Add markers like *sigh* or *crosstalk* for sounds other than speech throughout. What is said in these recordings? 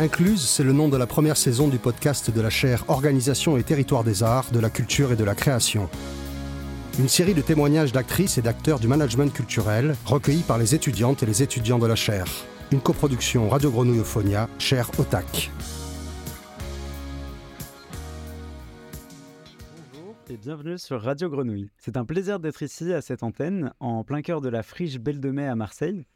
Incluse, c'est le nom de la première saison du podcast de la chaire Organisation et territoire des arts, de la culture et de la création. Une série de témoignages d'actrices et d'acteurs du management culturel recueillis par les étudiantes et les étudiants de la chaire. Une coproduction Radio Grenouille Euphonia, chaire OTAC. Bonjour et bienvenue sur Radio Grenouille. C'est un plaisir d'être ici à cette antenne, en plein cœur de la friche Belle de Mai à Marseille.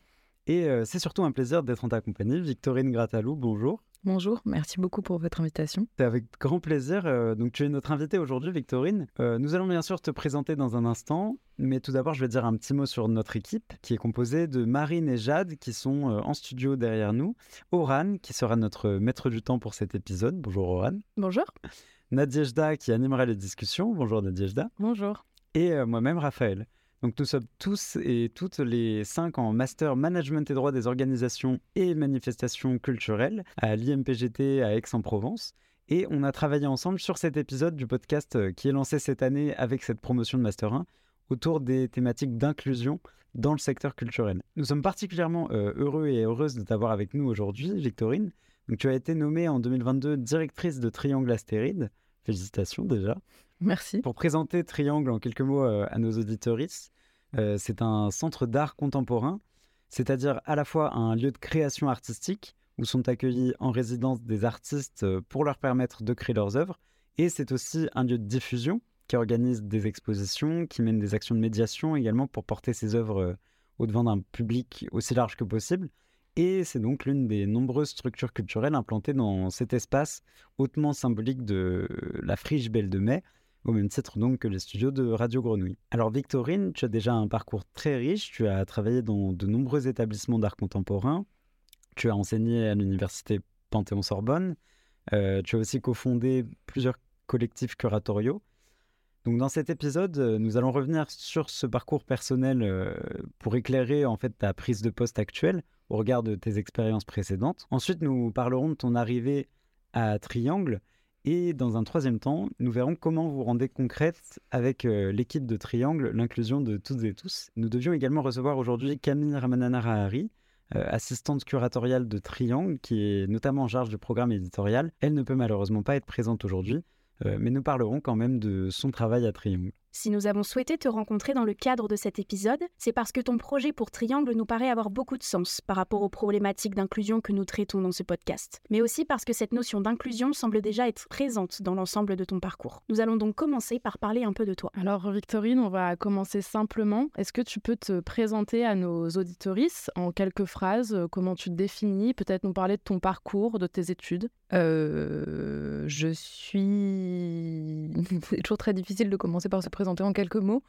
Et euh, c'est surtout un plaisir d'être en ta compagnie. Victorine Gratalou, bonjour. Bonjour, merci beaucoup pour votre invitation. C'est avec grand plaisir. euh, donc, tu es notre invitée aujourd'hui, Victorine. Euh, nous allons bien sûr te présenter dans un instant, mais tout d'abord, je vais dire un petit mot sur notre équipe, qui est composée de Marine et Jade, qui sont euh, en studio derrière nous, Oran, qui sera notre maître du temps pour cet épisode. Bonjour, Oran. Bonjour. Nadiejda, qui animera les discussions. Bonjour, Nadiejda. Bonjour. Et moi-même, Raphaël. Donc, nous sommes tous et toutes les cinq en master management et droit des organisations et manifestations culturelles à l'IMPGT à Aix-en-Provence. Et on a travaillé ensemble sur cet épisode du podcast euh, qui est lancé cette année avec cette promotion de Master 1 autour des thématiques d'inclusion dans le secteur culturel. Nous sommes particulièrement euh, heureux et heureuses de t'avoir avec nous aujourd'hui, Victorine. Donc, tu as été nommée en 2022 directrice de Triangle Astéride. Félicitations déjà. Merci. Pour présenter Triangle en quelques mots euh, à nos auditorices, euh, c'est un centre d'art contemporain, c'est-à-dire à la fois un lieu de création artistique où sont accueillis en résidence des artistes euh, pour leur permettre de créer leurs œuvres, et c'est aussi un lieu de diffusion qui organise des expositions, qui mène des actions de médiation également pour porter ses œuvres euh, au-devant d'un public aussi large que possible. Et c'est donc l'une des nombreuses structures culturelles implantées dans cet espace hautement symbolique de la friche Belle de Mai, au même titre donc que les studios de Radio Grenouille. Alors Victorine, tu as déjà un parcours très riche, tu as travaillé dans de nombreux établissements d'art contemporain, tu as enseigné à l'université Panthéon-Sorbonne, euh, tu as aussi cofondé plusieurs collectifs curatoriaux. Donc dans cet épisode, euh, nous allons revenir sur ce parcours personnel euh, pour éclairer en fait ta prise de poste actuelle au regard de tes expériences précédentes. Ensuite, nous parlerons de ton arrivée à Triangle et dans un troisième temps, nous verrons comment vous rendez concrète avec euh, l'équipe de Triangle l'inclusion de toutes et tous. Nous devions également recevoir aujourd'hui Camille Ramananarahari, euh, assistante curatoriale de Triangle, qui est notamment en charge du programme éditorial. Elle ne peut malheureusement pas être présente aujourd'hui, euh, mais nous parlerons quand même de son travail à Triangle. Si nous avons souhaité te rencontrer dans le cadre de cet épisode, c'est parce que ton projet pour Triangle nous paraît avoir beaucoup de sens par rapport aux problématiques d'inclusion que nous traitons dans ce podcast, mais aussi parce que cette notion d'inclusion semble déjà être présente dans l'ensemble de ton parcours. Nous allons donc commencer par parler un peu de toi. Alors Victorine, on va commencer simplement. Est-ce que tu peux te présenter à nos auditorices en quelques phrases euh, Comment tu te définis Peut-être nous parler de ton parcours, de tes études? Euh, Je suis... *laughs* C'est toujours très difficile de commencer par se présenter en quelques mots.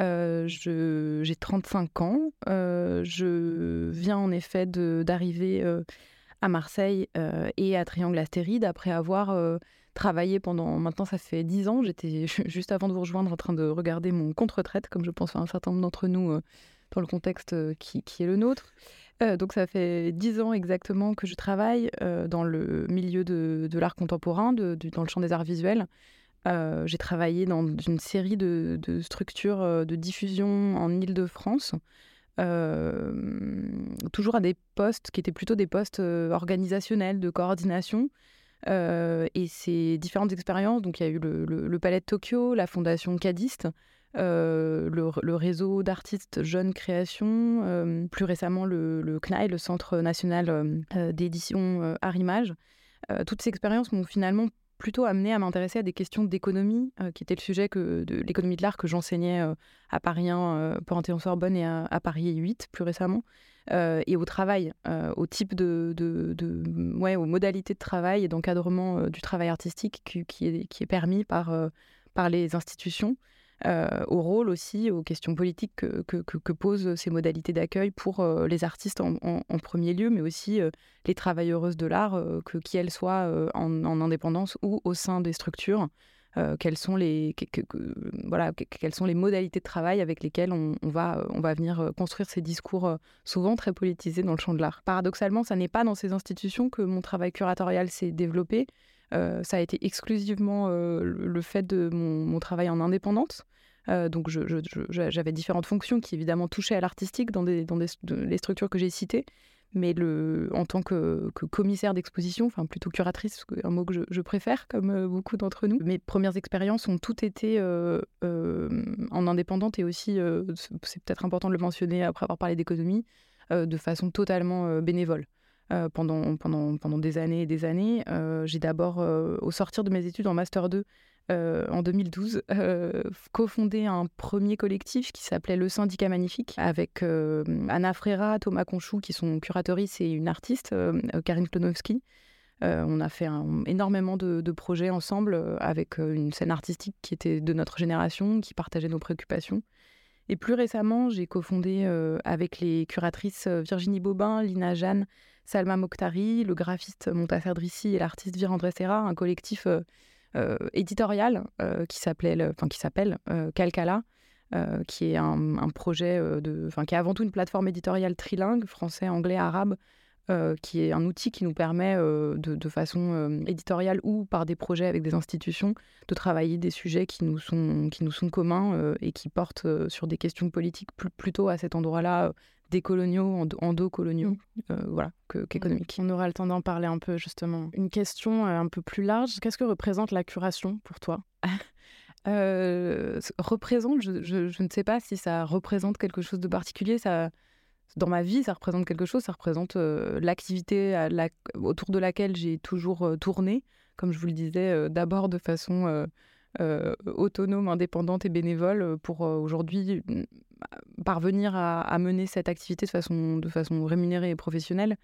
Euh, J'ai 35 ans. Euh, je viens en effet d'arriver euh, à Marseille euh, et à Triangle Astéride après avoir travaillé pendant, maintenant ça fait 10 ans. J'étais *laughs* juste avant de vous rejoindre en train de regarder mon compte-retraite, comme je pense à un certain nombre d'entre nous dans le contexte qui, qui est le nôtre. Donc ça fait 10 ans exactement que je travaille dans le milieu de, de l'art contemporain, dans le champ des arts visuels. Euh, j'ai travaillé dans une série de, structures euh, de diffusion en Île-de-France, euh, toujours à des postes qui étaient plutôt des postes organisationnels, de coordination. Et ces différentes expériences, donc il y a eu le, Palais de Tokyo, la Fondation Cadiste, le, réseau d'artistes jeunes créations, euh, plus récemment le, le CNAI, le Centre national euh, d'édition Art Image. Euh, toutes ces expériences m'ont finalement plutôt amené à m'intéresser à des questions d'économie, euh, qui était le sujet que, de l'économie de l'art que j'enseignais euh, à Paris 1, euh, Panthéon-Sorbonne et à, Paris 8 plus récemment, et au travail, au type de, de, ouais, aux modalités de travail et d'encadrement du travail artistique qui, est, qui est permis par, par les institutions. Euh, au rôle aussi, aux questions politiques que, posent ces modalités d'accueil pour euh, les artistes en, premier lieu, mais aussi euh, les travailleuses de l'art, que qu'elles soient en, en indépendance ou au sein des structures. quelles sont les voilà que- quelles sont les modalités de travail avec lesquelles on, va on va venir construire ces discours souvent très politisés dans le champ de l'art. Paradoxalement, ça n'est pas dans ces institutions que mon travail curatorial s'est développé. Ça a été exclusivement le le fait de mon, mon travail en indépendante. Euh, donc j'avais différentes fonctions qui évidemment touchaient à l'artistique dans, les structures que j'ai citées, Mais en tant que, commissaire d'exposition, enfin plutôt curatrice, un mot que je, préfère comme beaucoup d'entre nous, mes premières expériences ont toutes été en indépendante et aussi, c'est peut-être important de le mentionner après avoir parlé d'économie, de façon totalement bénévole. pendant des années et des années. j'ai d'abord, au sortir de mes études en Master 2, euh, en 2012, euh, cofondé un premier collectif qui s'appelait Le Syndicat Magnifique, avec euh, Anna Frera, Thomas Conchou, qui sont curatrices, et une artiste, Karine Klonowski. on a fait énormément de, projets ensemble avec une scène artistique qui était de notre génération, qui partageait nos préoccupations. Et plus récemment, j'ai cofondé avec les curatrices Virginie Bobin, Lina Jeanne, Salma Mokhtari, le graphiste Montasser Drissi et l'artiste Virandre Serra, un collectif éditorial euh, qui s'appelait, enfin qui s'appelle euh, Calcala, qui est un, projet de, enfin qui est avant tout une plateforme éditoriale trilingue, français, anglais, arabe, qui est un outil qui nous permet de, façon éditoriale ou par des projets avec des institutions de travailler des sujets qui nous sont, qui nous sont communs et qui portent sur des questions politiques plutôt à cet endroit-là des coloniaux, endocoloniaux, mmh. euh, voilà, qu'économiques. On aura le temps d'en parler un peu justement. Une question euh, un peu plus large, qu'est-ce que représente la curation pour toi? *laughs* Euh, Représente, je, ne sais pas si ça représente quelque chose de particulier. Ça, dans ma vie, ça représente quelque chose. Ça représente l'activité autour de laquelle j'ai toujours tourné, comme je vous le disais, d'abord de façon autonome, indépendante et bénévole, pour aujourd'hui parvenir à, mener cette activité de façon, de façon rémunérée et professionnelle,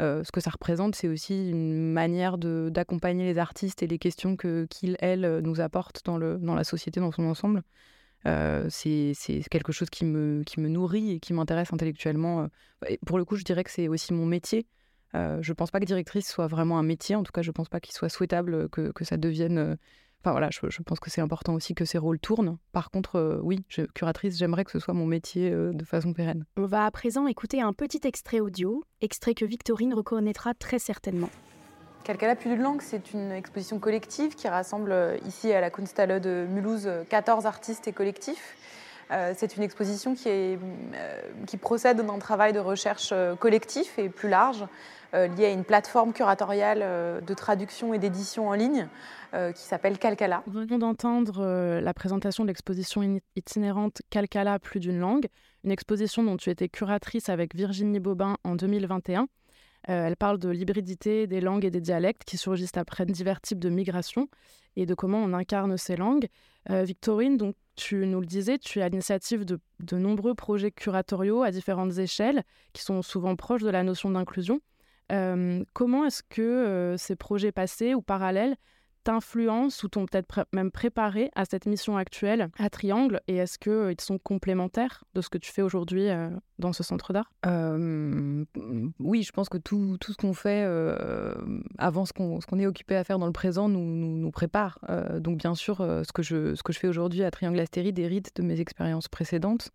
euh, ce que ça représente, c'est aussi une manière d'accompagner les artistes et les questions qu'ils, elles, nous apportent dans, le, dans la société dans son ensemble. Euh, c'est quelque chose qui me, qui me nourrit et qui m'intéresse intellectuellement. Et pour le coup, je dirais que c'est aussi mon métier. Euh, je ne pense pas que directrice soit vraiment un métier. En tout cas, je ne pense pas qu'il soit souhaitable que, que ça devienne Enfin voilà, je, pense que c'est important aussi que ces rôles tournent. Par contre, euh, oui, curatrice, j'aimerais que ce soit mon métier euh, de façon pérenne. On va à présent écouter un petit extrait audio, extrait que Victorine reconnaîtra très certainement. Calcala plus d'une langue, c'est une exposition collective qui rassemble euh, ici à la Kunsthalle de Mulhouse 14 artistes et collectifs. C'est une exposition qui, est, qui procède d'un travail de recherche collectif et plus large, lié à une plateforme curatoriale de traduction et d'édition en ligne euh, qui s'appelle Calcala. Nous venons d'entendre euh, la présentation de l'exposition itinérante Calcala plus d'une langue, une exposition dont tu étais curatrice avec Virginie Bobin en 2021. Euh, elle parle de l'hybridité des langues et des dialectes qui surgissent après divers types de migrations et de comment on incarne ces langues. Victorine, donc tu nous le disais, tu es à l'initiative de, de, nombreux projets curatoriaux à différentes échelles qui sont souvent proches de la notion d'inclusion. comment est-ce que ces projets passés ou parallèles t'influencent ou t'ont peut-être même préparé à cette mission actuelle à Triangle Et est-ce qu'ils euh, sont complémentaires de ce que tu fais aujourd'hui euh, dans ce centre d'art? Oui, je pense que tout, ce qu'on fait euh, avant ce qu'on, est occupé à faire dans le présent nous, prépare. donc bien sûr, ce, que je, fais aujourd'hui à Triangle Astéride hérite de mes expériences précédentes.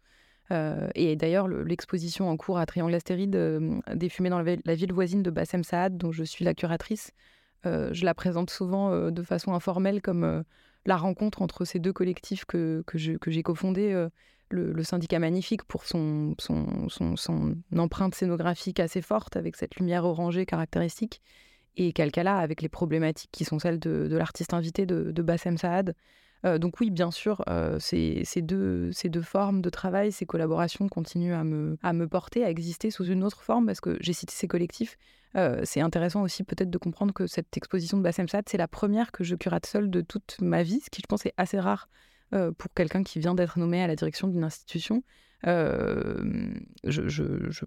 et d'ailleurs, l'exposition en cours à Triangle Astéride, défumée dans la, ville voisine de Bassem Saad, dont je suis la curatrice, euh, je la présente souvent euh, de façon informelle comme euh, la rencontre entre ces deux collectifs que, que j'ai cofondés. Le, syndicat magnifique pour son, son, son, empreinte scénographique assez forte avec cette lumière orangée caractéristique et Calcala avec les problématiques qui sont celles de, l'artiste invité de, de Bassem Saad. Donc oui, bien sûr, ces, ces, deux, formes de travail, ces collaborations continuent à me, porter, à exister sous une autre forme parce que j'ai cité ces collectifs, euh, c'est intéressant aussi peut-être de comprendre que cette exposition de Bassem Sad, c'est la première que je curate seule de toute ma vie, ce qui je pense est assez rare euh, pour quelqu'un qui vient d'être nommé à la direction d'une institution. Euh,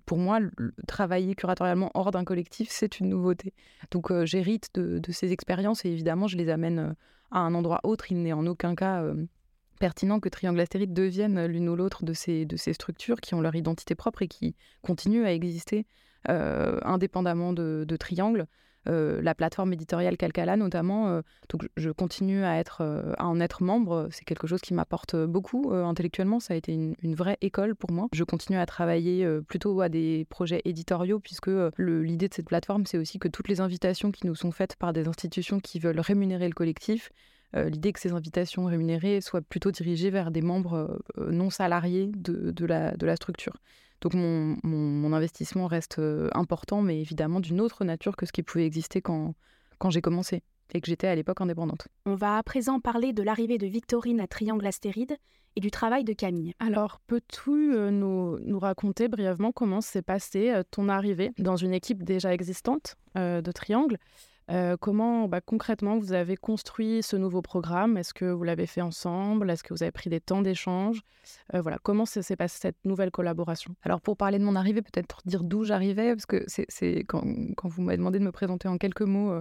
pour moi, travailler curatorialement hors d'un collectif, c'est une nouveauté. Donc j'hérite de, ces expériences et évidemment, je les amène à un endroit autre. Il n'est en aucun cas pertinent que Triangle Astéride devienne l'une ou l'autre de ces, de ces structures qui ont leur identité propre et qui continuent à exister euh, indépendamment de, Triangle. Euh, la plateforme éditoriale Calcala notamment. Euh, donc je continue être, à en être membre. C'est quelque chose qui m'apporte beaucoup intellectuellement. Ça a été une, vraie école pour moi. Je continue à travailler plutôt à des projets éditoriaux puisque l'idée de cette plateforme, c'est aussi que toutes les invitations qui nous sont faites par des institutions qui veulent rémunérer le collectif, l'idée que ces invitations rémunérées soient plutôt dirigées vers des membres non salariés de, de, la, de la structure. Donc mon, mon, investissement reste important, mais évidemment d'une autre nature que ce qui pouvait exister quand, quand j'ai commencé et que j'étais à l'époque indépendante. On va à présent parler de l'arrivée de Victorine à Triangle Astéride et du travail de Camille. Alors, peux-tu euh, nous, nous, raconter brièvement comment s'est passée euh, ton arrivée dans une équipe déjà existante euh, de Triangle? Comment bah, concrètement vous avez construit ce nouveau programme? Est-ce que vous l'avez fait ensemble? Est-ce que vous avez pris des temps d'échange? Voilà, comment s'est passée cette nouvelle collaboration? Alors pour parler de mon arrivée, peut-être dire d'où j'arrivais, parce que c'est quand, vous m'avez demandé de me présenter en quelques mots,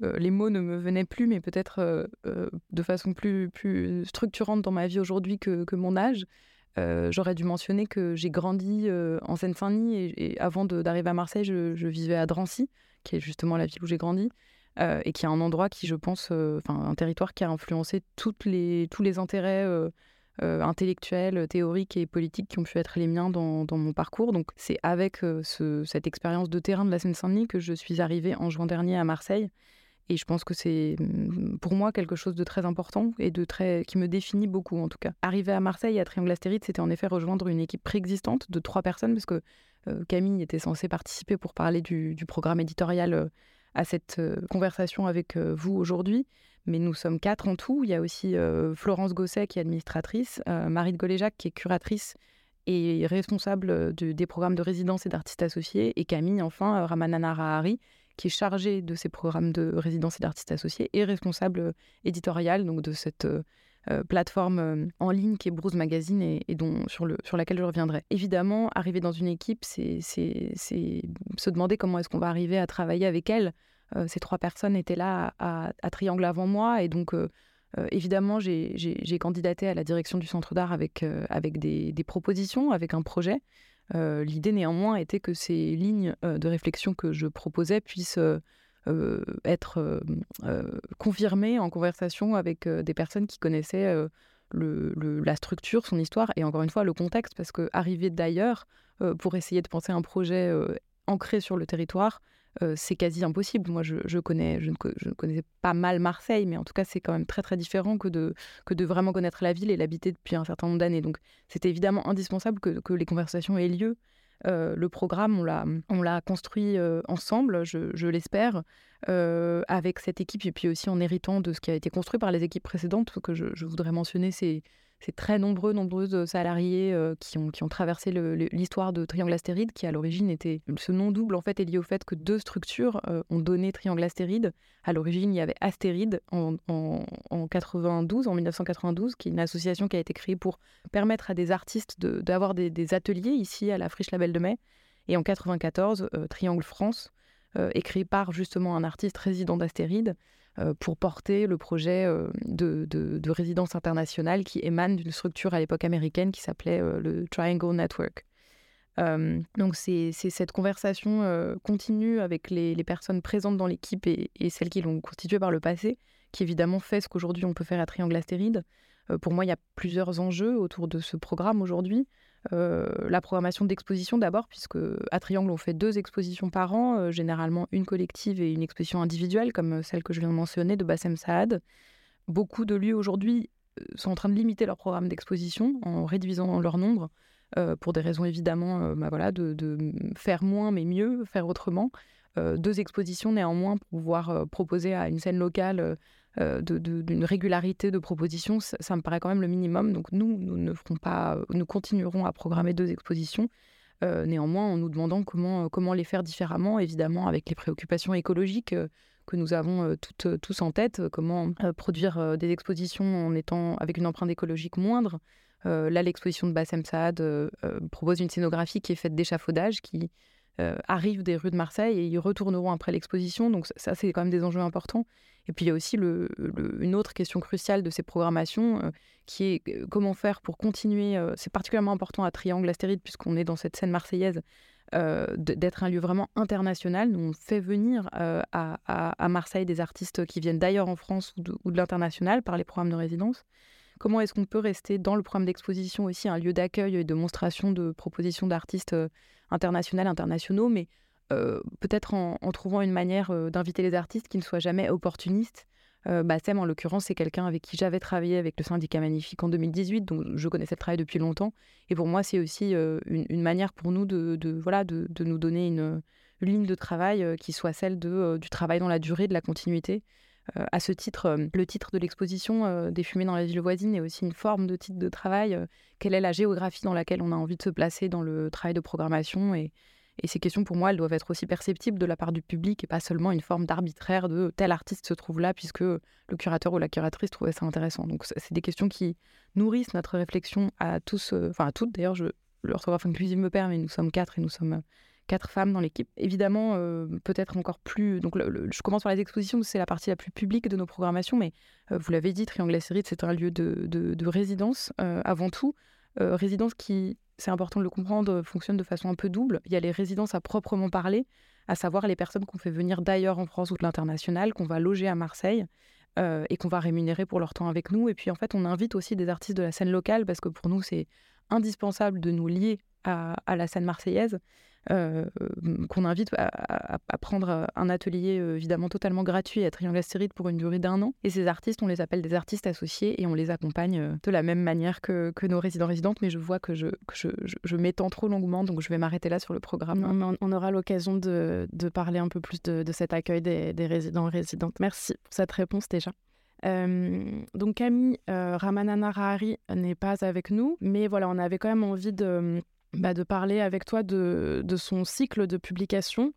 les mots ne me venaient plus, mais peut-être de façon plus, plus structurante dans ma vie aujourd'hui que, mon âge. J'aurais dû mentionner que j'ai grandi en Seine-Saint-Denis et, avant d'arriver à Marseille, je, vivais à Drancy, qui est justement la ville où j'ai grandi, et qui est un endroit qui, je pense, enfin un territoire qui a influencé toutes les, tous les intérêts intellectuels, théoriques et politiques qui ont pu être les miens dans, mon parcours. Donc c'est avec cette expérience de terrain de la Seine-Saint-Denis que je suis arrivée en juin dernier à Marseille et je pense que c'est mmh, pour moi quelque chose de très important et de très qui me définit beaucoup en tout cas. Arriver à Marseille à Triangle Astéride, c'était en effet rejoindre une équipe préexistante de trois personnes parce que Camille était censée participer pour parler du, programme éditorial à cette conversation avec vous aujourd'hui. Mais nous sommes quatre en tout. Il y a aussi Florence Gosset qui est administratrice, Marie de Goléjac qui est curatrice et responsable des programmes de résidence et d'artistes associés, et Camille, enfin, Ramanana Rahari, qui est chargé de ces programmes de résidence et d'artistes associés et responsable euh, éditorial donc de cette euh, euh, plateforme en ligne qui est Bruce Magazine et, dont, sur, le, sur laquelle je reviendrai. Évidemment, arriver dans une équipe, c'est se demander comment est-ce qu'on va arriver à travailler avec elle. ces trois personnes étaient là à, Triangle avant moi et donc évidemment, j'ai candidaté à la direction du Centre d'art avec, avec des, des, propositions, avec un projet. Euh, l'idée néanmoins était que ces lignes euh, de réflexion que je proposais puissent euh, être confirmées en conversation avec des personnes qui connaissaient la structure, son histoire et encore une fois le contexte, parce que arriver d'ailleurs pour essayer de penser un projet ancré sur le territoire, euh, c'est quasi impossible. Moi, je, connais, je ne, je connaissais pas mal Marseille, mais en tout cas, c'est quand même très très différent que de, que de vraiment connaître la ville et l'habiter depuis un certain nombre d'années. Donc, c'était évidemment indispensable que, les conversations aient lieu. Euh, le programme, on l'a construit euh, ensemble, je, l'espère, avec cette équipe, et puis aussi en héritant de ce qui a été construit par les équipes précédentes, que je, je voudrais mentionner, c'est c'est très nombreux, nombreuses salariés euh, qui, ont, qui ont traversé l'histoire de Triangle Astéride, qui à l'origine était. Ce nom double, en fait, est lié au fait que deux structures euh, ont donné Triangle Astéride. À l'origine, il y avait Astéride en, en, 92, en 1992, qui est une association qui a été créée pour permettre à des artistes d'avoir des, des, ateliers ici à la Friche Label de Mai. Et en 94, euh, Triangle France, écrit par justement un artiste résident d'Astéride, euh, pour porter le projet euh, de, résidence internationale qui émane d'une structure à l'époque américaine qui s'appelait euh, le Triangle Network. donc c'est cette conversation continue avec les, personnes présentes dans l'équipe et, celles qui l'ont constituée par le passé, qui évidemment fait ce qu'aujourd'hui on peut faire à Triangle Astéride. pour moi, il y a plusieurs enjeux autour de ce programme aujourd'hui. Euh, la programmation d'exposition d'abord, puisque à Triangle, on fait deux expositions par an, euh, généralement une collective et une exposition individuelle, comme euh, celle que je viens de mentionner de Bassem Saad. Beaucoup de lieux aujourd'hui sont en train de limiter leur programme d'exposition en réduisant leur nombre, pour des raisons évidemment bah voilà, de, de, faire moins mais mieux, faire autrement. deux expositions néanmoins pour pouvoir proposer à une scène locale euh, d'une régularité de propositions, ça, me paraît quand même le minimum. Donc nous, nous ne ferons pas, nous continuerons à programmer deux expositions. Euh, néanmoins, en nous demandant comment, comment les faire différemment, évidemment avec les préoccupations écologiques euh, que nous avons toutes, tous en tête, comment produire des expositions en étant avec une empreinte écologique moindre. là, l'exposition de Bassem Saad propose une scénographie qui est faite d'échafaudage, qui arrive des rues de Marseille et ils retourneront après l'exposition. Donc ça, c'est quand même des enjeux importants. Et puis il y a aussi une autre question cruciale de ces programmations euh, qui est euh, comment faire pour continuer, euh, c'est particulièrement important à Triangle Astéride puisqu'on est dans cette scène marseillaise, d'être un lieu vraiment international. Nous, on fait venir à, Marseille des artistes qui viennent d'ailleurs en France ou de, l'international par les programmes de résidence. Comment est-ce qu'on peut rester dans le programme d'exposition aussi un lieu d'accueil et de monstration de propositions d'artistes internationales, internationaux, mais euh, peut-être en, trouvant une manière euh, d'inviter les artistes qui ne soient jamais opportunistes, Bassem, en l'occurrence, c'est quelqu'un avec qui j'avais travaillé avec le syndicat Magnifique en 2018, donc je connaissais le travail depuis longtemps. Et pour moi, c'est aussi une, manière pour nous de, voilà, de, nous donner une, ligne de travail qui soit celle de, du travail dans la durée, de la continuité. À ce titre, le titre de l'exposition des fumées dans la ville voisine est aussi une forme de titre de travail. quelle est la géographie dans laquelle on a envie de se placer dans le travail de programmation et, ces questions, pour moi, elles doivent être aussi perceptibles de la part du public et pas seulement une forme d'arbitraire de tel artiste se trouve là puisque le curateur ou la curatrice trouvait ça intéressant. Donc, c'est des questions qui nourrissent notre réflexion à tous, euh, enfin à toutes d'ailleurs. Inclusive me perd, mais nous sommes quatre et nous sommes euh, quatre femmes dans l'équipe. Évidemment, euh, peut-être encore plus. Donc, je commence par les expositions, c'est la partie la plus publique de nos programmations, mais vous l'avez dit, Triangle Acérite, c'est un lieu de, de résidence avant tout. résidence qui c'est important de le comprendre, fonctionne de façon un peu double. Il y a les résidences à proprement parler, à savoir les personnes qu'on fait venir d'ailleurs en France ou de l'international, qu'on va loger à Marseille euh, et qu'on va rémunérer pour leur temps avec nous. Et puis en fait, on invite aussi des artistes de la scène locale parce que pour nous, c'est indispensable de nous lier à la scène marseillaise. Euh, qu'on invite à, prendre un atelier euh, évidemment totalement gratuit à Triangle Astéride pour une durée d'un an. Et ces artistes, on les appelle des artistes associés et on les accompagne euh, de la même manière que, nos résidents résidentes. Mais je vois que je, je, m'étends trop longuement, donc je vais m'arrêter là sur le programme. on, aura l'occasion de, parler un peu plus de, cet accueil des, résidents résidentes. Merci pour cette réponse déjà. donc Camille Rahari n'est pas avec nous, mais voilà, on avait quand même envie de, bah, de parler avec toi de, son cycle de publication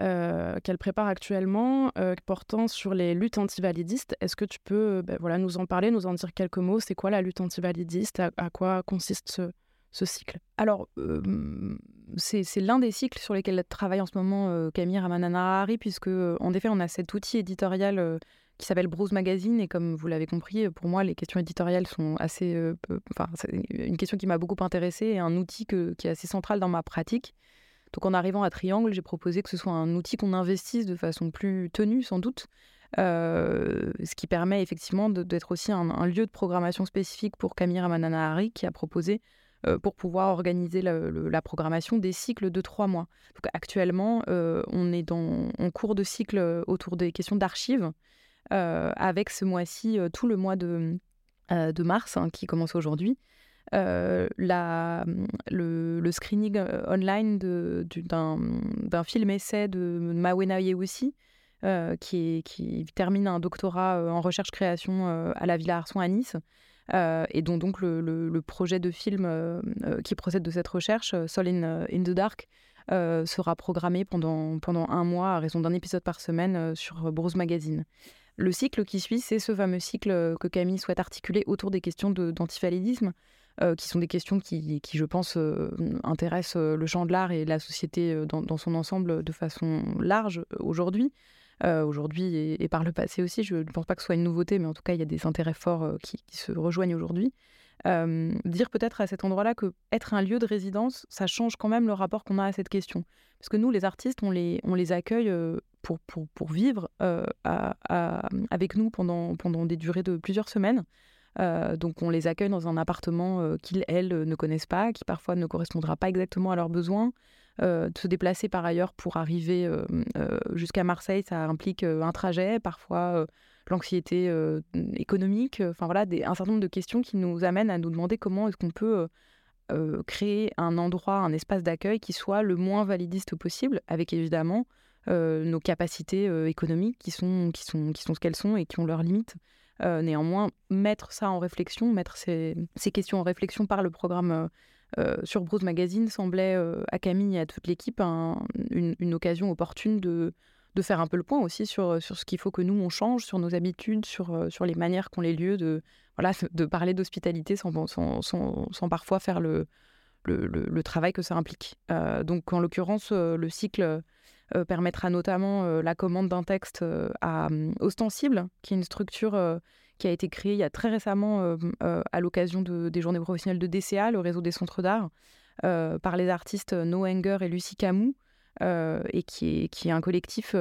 euh, qu'elle prépare actuellement, euh, portant sur les luttes antivalidistes. Est-ce que tu peux bah, voilà, nous en parler, nous en dire quelques mots? C'est quoi la lutte antivalidiste? À, à quoi consiste ce, cycle? Alors, c'est l'un des cycles sur lesquels travaille en ce moment Camille Ramanana Hari, puisque en effet, on a cet outil éditorial qui s'appelle Bruce Magazine. Et comme vous l'avez compris, pour moi, les questions éditoriales sont assez. Euh, c'est une question qui m'a beaucoup intéressée et un outil qui est assez central dans ma pratique. Donc, en arrivant à Triangle, j'ai proposé que ce soit un outil qu'on investisse de façon plus tenue, sans doute. Euh, ce qui permet effectivement d'être aussi un, lieu de programmation spécifique pour Camille Ramananahari, qui a proposé euh, pour pouvoir organiser la, programmation des cycles de trois mois. Donc actuellement, on est en cours de cycle autour des questions d'archives. Euh, avec ce mois-ci, euh, tout le mois de, euh, mars, hein, qui commence aujourd'hui. le, le, screening online d'un film essai de Mawena Yewusi, qui, termine un doctorat en recherche-création à la Villa Arson à Nice, et dont donc le, projet de film qui procède de cette recherche, Sol in, the Dark, sera programmé pendant, pendant un mois à raison d'un épisode par semaine sur Bruce Magazine. Le cycle qui suit, c'est ce fameux cycle euh, que Camille souhaite articuler autour des questions d'antifalidisme, euh, qui sont des questions qui, je pense, euh, intéressent le champ de l'art et la société dans, son ensemble de façon large aujourd'hui. aujourd'hui et, par le passé aussi, je ne pense pas que ce soit une nouveauté, mais en tout cas, il y a des intérêts forts qui, se rejoignent aujourd'hui. Dire peut-être à cet endroit-là que être un lieu de résidence, ça change quand même le rapport qu'on a à cette question. Parce que nous, les artistes, on les, accueille pour, vivre avec nous pendant, des durées de plusieurs semaines. Donc on les accueille dans un appartement qu'ils, elles, ne connaissent pas, qui parfois ne correspondra pas exactement à leurs besoins. se déplacer par ailleurs pour arriver jusqu'à Marseille, ça implique un trajet, parfois l'anxiété économique, enfin voilà, un certain nombre de questions qui nous amènent à nous demander comment est-ce qu'on peut créer un endroit, un espace d'accueil qui soit le moins validiste possible, avec évidemment nos capacités économiques qui sont, qui, sont, qui sont ce qu'elles sont et qui ont leurs limites. Néanmoins, mettre ça en réflexion, mettre ces, questions en réflexion par le programme sur Bruce Magazine semblait à Camille et à toute l'équipe une, occasion opportune de, de faire un peu le point aussi sur, sur ce qu'il faut que nous, on change, sur nos habitudes, sur, sur les manières qu'ont les lieux de, voilà, *laughs* de parler d'hospitalité sans, sans, sans, parfois faire le, le, le, travail que ça implique. donc, en l'occurrence, le cycle euh, permettra notamment euh, la commande d'un texte euh, à Ostensible, qui est une structure qui a été créée il y a très récemment à l'occasion de, des journées professionnelles de DCA, le réseau des centres d'art, par les artistes No Anger et Lucie Camus. Et qui est, un collectif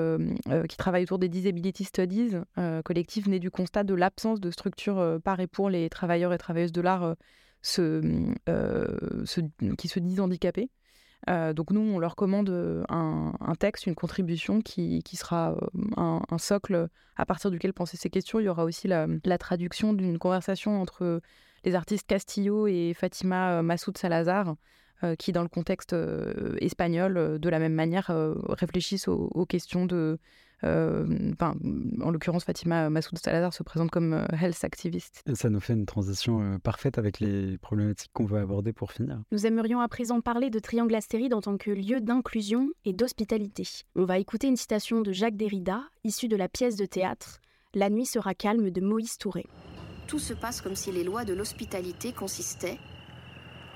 qui travaille autour des Disability Studies, collectif né du constat de l'absence de structures par et pour les travailleurs et travailleuses de l'art qui se disent handicapés. donc nous, on leur commande un, texte, une contribution qui, sera un, socle à partir duquel penser ces questions. Il y aura aussi la, traduction d'une conversation entre les artistes Castillo et Fatima Massoud Salazar, euh, qui, dans le contexte euh, espagnol, euh, de la même manière, réfléchissent aux, questions de. en l'occurrence, Fatima Massoud Salazar se présente comme health activist. ça nous fait une transition parfaite avec les problématiques qu'on veut aborder pour finir. Nous aimerions à présent parler de Triangle Astéride en tant que lieu d'inclusion et d'hospitalité. On va écouter une citation de Jacques Derrida, issue de la pièce de théâtre La nuit sera calme de Moïse Touré. Tout se passe comme si les lois de l'hospitalité consistaient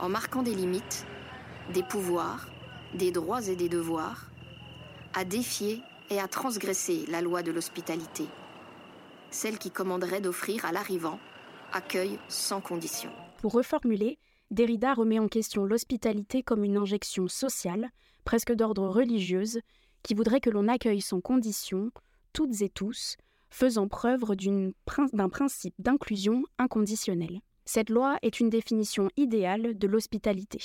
en marquant des limites, des pouvoirs, des droits et des devoirs, à défier et à transgresser la loi de l'hospitalité, celle qui commanderait d'offrir à l'arrivant accueil sans condition. Pour reformuler, Derrida remet en question l'hospitalité comme une injection sociale, presque d'ordre religieuse, qui voudrait que l'on accueille sans condition, toutes et tous, faisant preuve d'un principe d'inclusion inconditionnelle. Cette loi est une définition idéale de l'hospitalité.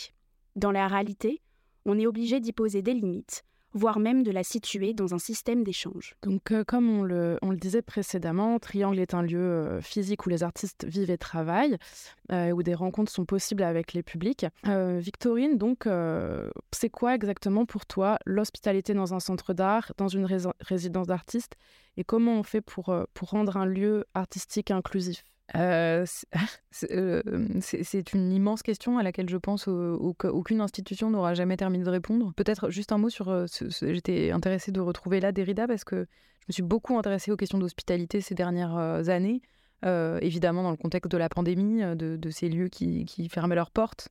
Dans la réalité, on est obligé d'y poser des limites, voire même de la situer dans un système d'échange. Donc, euh, comme on le, disait précédemment, Triangle est un lieu euh, physique où les artistes vivent et travaillent, euh, où des rencontres sont possibles avec les publics. Victorine, donc, c'est quoi exactement pour toi l'hospitalité dans un centre d'art, dans une résidence d'artistes, et comment on fait pour, pour rendre un lieu artistique inclusif? Euh, *laughs* c'est une immense question à laquelle je pense qu'aucune institution n'aura jamais terminé de répondre. Peut-être juste un mot sur. J'étais intéressée de retrouver là Derrida parce que je me suis beaucoup intéressée aux questions d'hospitalité ces dernières années. évidemment, dans le contexte de la pandémie, de, ces lieux qui fermaient leurs portes.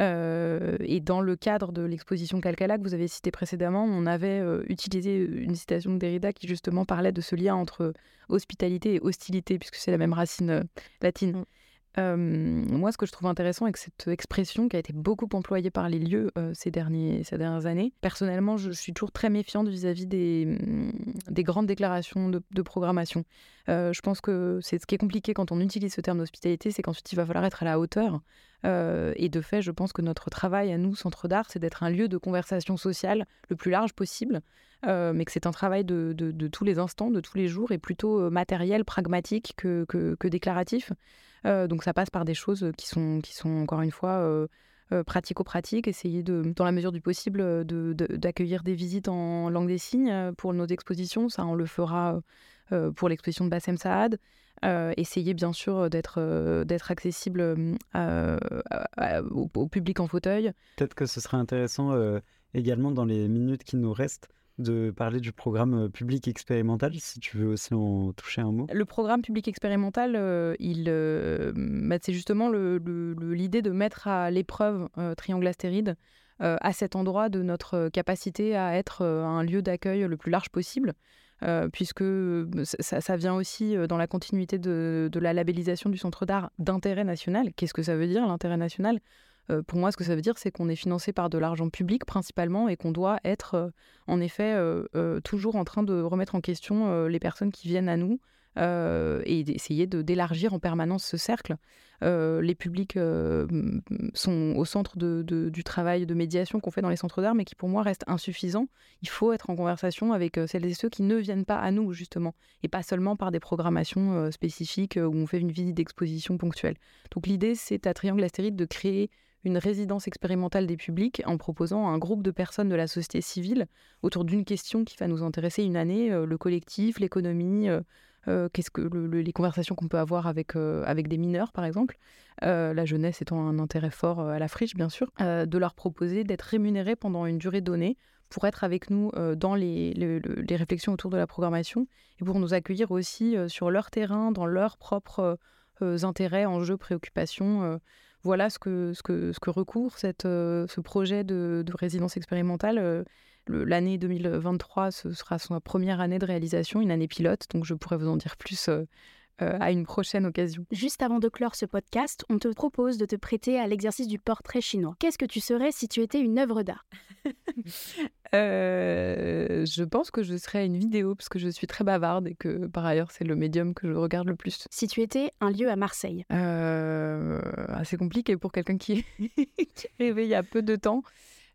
Euh, et dans le cadre de l'exposition Calcala que vous avez cité précédemment, on avait euh, utilisé une citation de Derrida qui justement parlait de ce lien entre hospitalité et hostilité, puisque c'est la même racine euh, latine. Mm moi, ce que je trouve intéressant avec cette expression qui a été beaucoup employée par les lieux ces, derniers, ces dernières années, personnellement, je, suis toujours très méfiante vis-à-vis des, des, grandes déclarations de, programmation. je pense que c'est ce qui est compliqué quand on utilise ce terme d'hospitalité, c'est qu'ensuite il va falloir être à la hauteur. et de fait, je pense que notre travail à nous, Centre d'Art, c'est d'être un lieu de conversation sociale le plus large possible, mais que c'est un travail de, de, tous les instants, de tous les jours, et plutôt matériel, pragmatique que, que, déclaratif. Euh, donc ça passe par des choses qui sont, qui sont encore une fois euh, euh, pratico-pratiques, essayer de, dans la mesure du possible d'accueillir des visites en langue des signes pour nos expositions. Ça, on le fera pour l'exposition de Bassem Saad. essayer bien sûr d'être d'être accessible au, au, public en fauteuil. Peut-être que ce serait intéressant également dans les minutes qui nous restent de parler du programme euh, public expérimental, si tu veux aussi en toucher un mot? Le programme public expérimental, euh, euh, bah, c'est justement l'idée de mettre à l'épreuve Triangle Astéride à cet endroit de notre capacité à être un lieu d'accueil le plus large possible. puisque ça, vient aussi dans la continuité de la labellisation du centre d'art d'intérêt national. Qu'est-ce que ça veut dire l'intérêt national? Euh, pour moi, ce que ça veut dire, c'est qu'on est financé par de l'argent public principalement et qu'on doit être, euh, en effet, euh, toujours en train de remettre en question les personnes qui viennent à nous et d'essayer d'élargir en permanence ce cercle. les publics sont au centre du travail de médiation qu'on fait dans les centres d'art, mais qui pour moi reste insuffisant. Il faut être en conversation avec celles et ceux qui ne viennent pas à nous, justement, et pas seulement par des programmations spécifiques où on fait une visite d'exposition ponctuelle. Donc l'idée, c'est à Triangle Astéride de créer une résidence expérimentale des publics en proposant à un groupe de personnes de la société civile autour d'une question qui va nous intéresser une année, euh, le collectif, l'économie, euh, euh, qu'est-ce que les conversations qu'on peut avoir avec, avec des mineurs, par exemple, la jeunesse étant un intérêt fort à la friche, bien sûr, de leur proposer d'être rémunérés pendant une durée donnée pour être avec nous dans les, les, réflexions autour de la programmation et pour nous accueillir aussi sur leur terrain, dans leurs propres intérêts, enjeux, préoccupations voilà ce que, ce ce recourt euh, ce projet de, résidence expérimentale. Euh, l'année 2023, ce sera sa première année de réalisation, une année pilote, donc je pourrais vous en dire plus euh, euh, à une prochaine occasion. Juste avant de clore ce podcast, on te propose de te prêter à l'exercice du portrait chinois. Qu'est-ce que tu serais si tu étais une œuvre d'art? *laughs* Euh, Je pense que je serais une vidéo parce que je suis très bavarde et que par ailleurs c'est le médium que je regarde le plus. Si tu étais un lieu à Marseille euh, Assez compliqué pour quelqu'un qui... *laughs* est arrivé il y a peu de temps.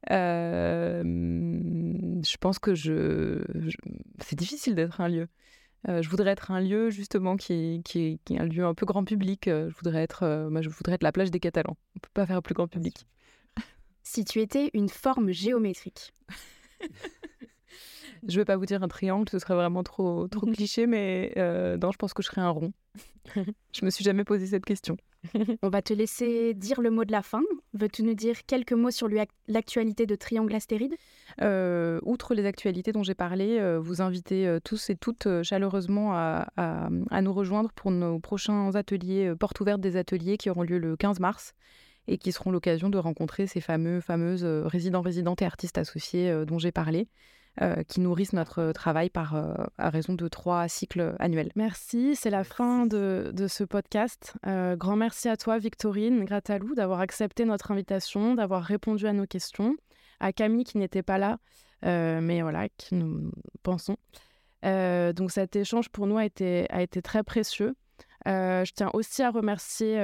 je pense que je, c'est difficile d'être un lieu. Je voudrais être un lieu justement qui est, qui, un lieu un peu grand public. je voudrais être, je voudrais être la plage des Catalans. On peut pas faire plus grand public. Si tu étais une forme géométrique. *laughs* Je ne vais pas vous dire un triangle, ce serait vraiment trop, trop *laughs* cliché, mais euh, non, je pense que je serais un rond. *laughs* je me suis jamais posé cette question. *laughs* On va te laisser dire le mot de la fin. Veux-tu nous dire quelques mots sur l'actualité de Triangle Astéride euh, Outre les actualités dont j'ai parlé, euh, vous invitez tous et toutes chaleureusement à, à, nous rejoindre pour nos prochains ateliers, portes ouvertes des ateliers qui auront lieu le 15 mars et qui seront l'occasion de rencontrer ces fameux, fameuses résidents, résidentes et artistes associés dont j'ai parlé. Euh, qui nourrissent notre travail par, euh, à raison de trois cycles annuels. Merci, c'est la fin de, de ce podcast. Euh, grand merci à toi, Victorine Gratalou, d'avoir accepté notre invitation, d'avoir répondu à nos questions. À Camille qui n'était pas là, mais voilà, qui nous pensons. donc cet échange pour nous a été, a été très précieux. je tiens aussi à remercier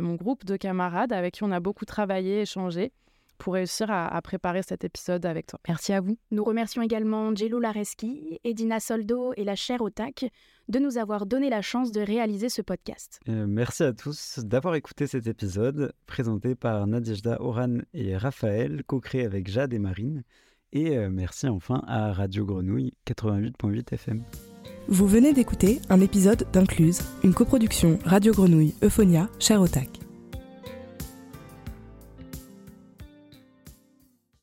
mon groupe de camarades avec qui on a beaucoup travaillé, échangé pour réussir à, préparer cet épisode avec toi. Merci à vous. Nous remercions également Jello Lareski, Edina Soldo et la chaire Otak de nous avoir donné la chance de réaliser ce podcast. Euh, merci à tous d'avoir écouté cet épisode présenté par Nadijda Oran et Raphaël, co-créé avec Jade et Marine. Et euh, merci enfin à Radio Grenouille 88.8 FM. Vous venez d'écouter un épisode d'Incluse, une coproduction Radio Grenouille Euphonia, Cher Otak.